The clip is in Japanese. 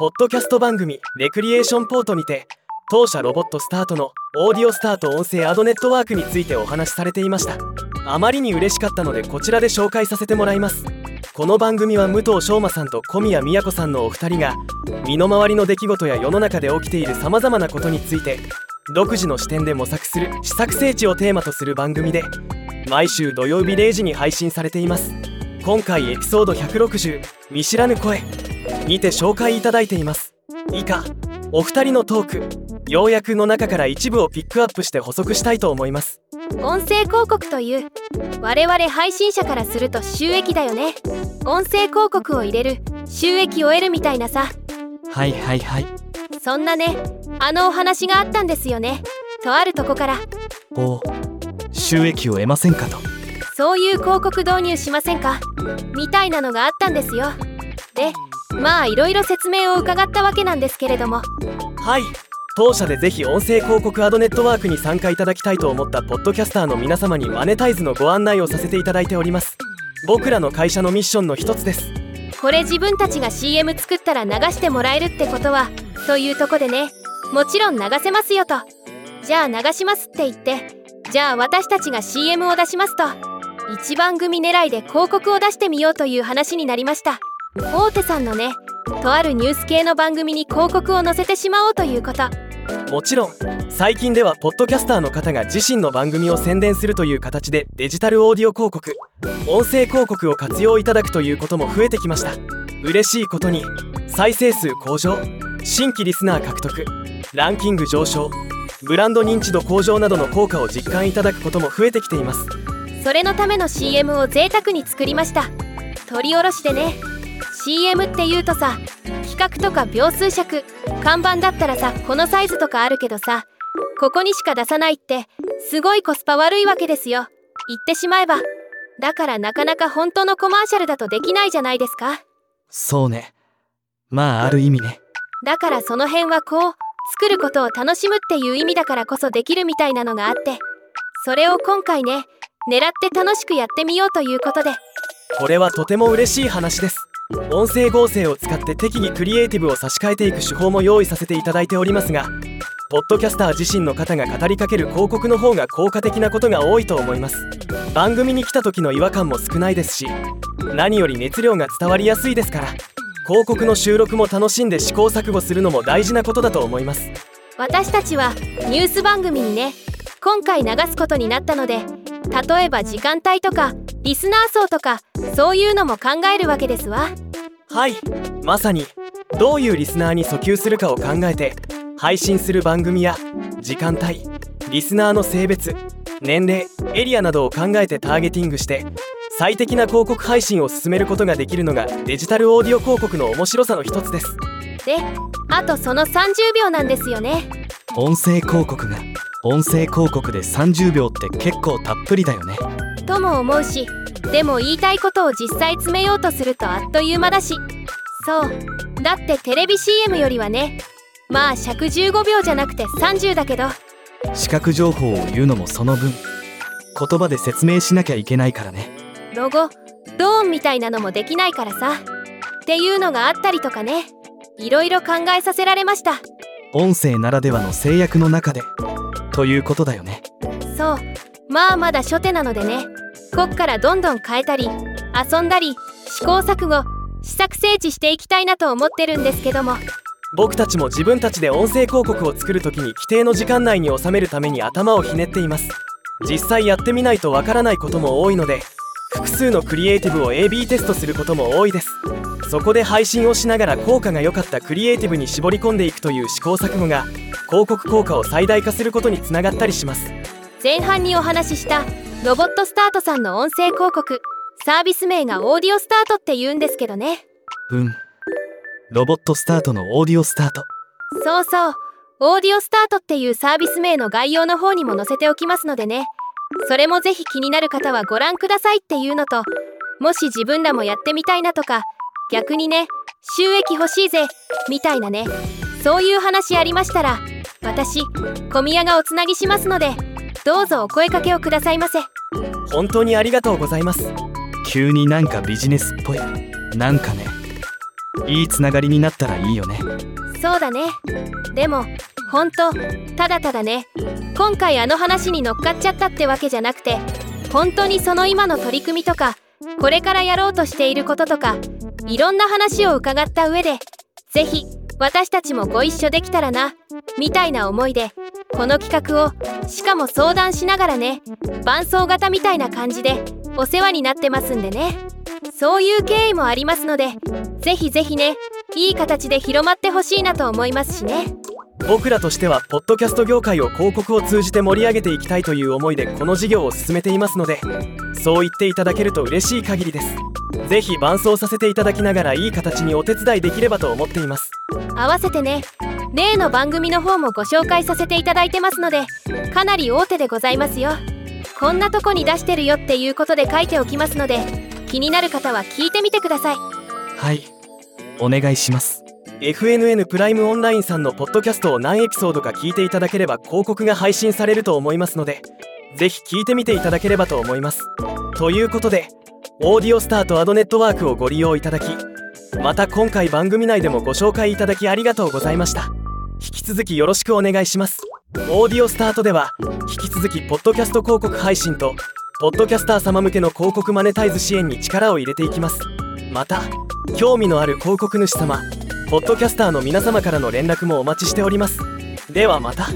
ポッドキャスト番組「レクリエーションポート」にて当社ロボットスタートのオーディオスタート音声アドネットワークについてお話しされていました。あまりに嬉しかったのでこちらで紹介させてもらいます。この番組は武藤翔馬さんと小宮宮子さんのお二人が身の回りの出来事や世の中で起きているさまざまなことについて独自の視点で模索する試作聖地をテーマとする番組で毎週土曜日0時に配信されています。今回エピソード160見知らぬ声。にて紹介いただいています。以下お二人のトーク要約の中から一部をピックアップして補足したいと思います。音声広告という我々配信者からすると収益だよね。音声広告を入れる収益を得るみたいなさ。はいはいはい。そんなねあのお話があったんですよね。とあるとこから。お収益を得ませんかと。そういう広告導入しませんか？みたいなのがあったんですよ。でまあいろいろ説明を伺ったわけなんですけれども。はい。当社でぜひ音声広告アドネットワークに参加いただきたいと思ったポッドキャスターの皆様にマネタイズのご案内をさせていただいております。僕らの会社のミッションの一つです。これ自分たちが CM 作ったら流してもらえるってことはというとこでね。もちろん流せますよと。じゃあ流しますって言って。じゃあ私たちが CM を出しますと。一番組狙いで広告を出してみようという話になりました大手さんのねとあるニュース系の番組に広告を載せてしまおうということ。もちろん最近ではポッドキャスターの方が自身の番組を宣伝するという形でデジタルオーディオ広告音声広告を活用いただくということも増えてきました。嬉しいことに再生数向上新規リスナー獲得ランキング上昇ブランド認知度向上などの効果を実感いただくことも増えてきています。それのための CM を贅沢に作りました。取り下ろしでね CM って言うとさ企画とか秒数尺看板だったらさこのサイズとかあるけどさここにしか出さないってすごいコスパ悪いわけですよ。言ってしまえばだからなかなか本当のコマーシャルだとできないじゃないですか。そうね。まあある意味ね。だからその辺はこう作ることを楽しむっていう意味だからこそできるみたいなのがあってそれを今回ね狙って楽しくやってみようということで。これはとても嬉しい話です音声合成を使って適宜クリエイティブを差し替えていく手法も用意させていただいておりますがポッドキャスター自身の方が語りかける広告の方が効果的なことが多いと思います。番組に来た時の違和感も少ないですし何より熱量が伝わりやすいですから広告の収録も楽しんで試行錯誤するのも大事なことだと思います。私たちはニュース番組にね今回流すことになったので例えば時間帯とかリスナー層とかそういうのも考えるわけですわ。はいまさに。どういうリスナーに訴求するかを考えて配信する番組や時間帯リスナーの性別年齢エリアなどを考えてターゲティングして最適な広告配信を進めることができるのがデジタルオーディオ広告の面白さの一つです。であとその30秒なんですよね。音声広告が音声広告で30秒って結構たっぷりだよね。とも思うしでも言いたいことを実際詰めようとするとあっという間だし。そう。だってテレビ CM よりはね。まあ尺15秒じゃなくて30だけど。視覚情報を言うのもその分。言葉で説明しなきゃいけないからね。ロゴドーンみたいなのもできないからさ。っていうのがあったりとかね。いろいろ考えさせられました。音声ならではの制約の中で。ということだよね。そう。まあまだ初手なのでねこっからどんどん変えたり遊んだり試行錯誤試作整地していきたいなと思ってるんですけども。僕たちも自分たちで音声広告を作る時に規定の時間内に収めるために頭をひねっています。実際やってみないとわからないことも多いので複数のクリエイティブを AB テストすることも多いです。そこで配信をしながら効果が良かったクリエイティブに絞り込んでいくという試行錯誤が広告効果を最大化することにつながったりします。前半にお話ししたロボットスタートさんの音声広告。サービス名がオーディオスタートって言うんですけどね。うん。ロボットスタートのオーディオスタート。そうそう。オーディオスタートっていうサービス名の概要の方にも載せておきますのでね。それもぜひ気になる方はご覧くださいっていうのともし自分らもやってみたいなとか逆にね収益欲しいぜみたいなね。そういう話ありましたら私小宮がおつなぎしますのでどうぞお声かけをくださいませ。本当にありがとうございます。急になんかビジネスっぽい。なんかね。いいつながりになったらいいよね。そうだね。でもほんとただただね。今回あの話に乗っかっちゃったってわけじゃなくて本当にその今の取り組みとかこれからやろうとしていることとかいろんな話を伺った上で是非私たちもご一緒できたらなみたいな思いでこの企画をしかも相談しながらね伴奏型みたいな感じでお世話になってますんでね。そういう経緯もありますのでぜひぜひねいい形で広まってほしいなと思いますしね。僕らとしてはポッドキャスト業界を広告を通じて盛り上げていきたいという思いでこの事業を進めていますのでそう言っていただけると嬉しい限りです。ぜひ伴走させていただきながらいい形にお手伝いできればと思っています。合わせてね。例の番組の方もご紹介させていただいてますのでかなり大手でございますよ。こんなとこに出してるよっていうことで書いておきますので気になる方は聞いてみてください。はい。お願いします。FNN プライムオンラインさんのポッドキャストを何エピソードか聞いていただければ広告が配信されると思いますのでぜひ聞いてみていただければと思います。ということでオーディオスターとアドネットワークをご利用いただきまた今回番組内でもご紹介いただきありがとうございました。引き続きよろしくお願いします。オーディオスタートでは引き続きポッドキャスト広告配信とポッドキャスター様向けの広告マネタイズ支援に力を入れていきます。また興味のある広告主様ポッドキャスターの皆様からの連絡もお待ちしております。ではまた。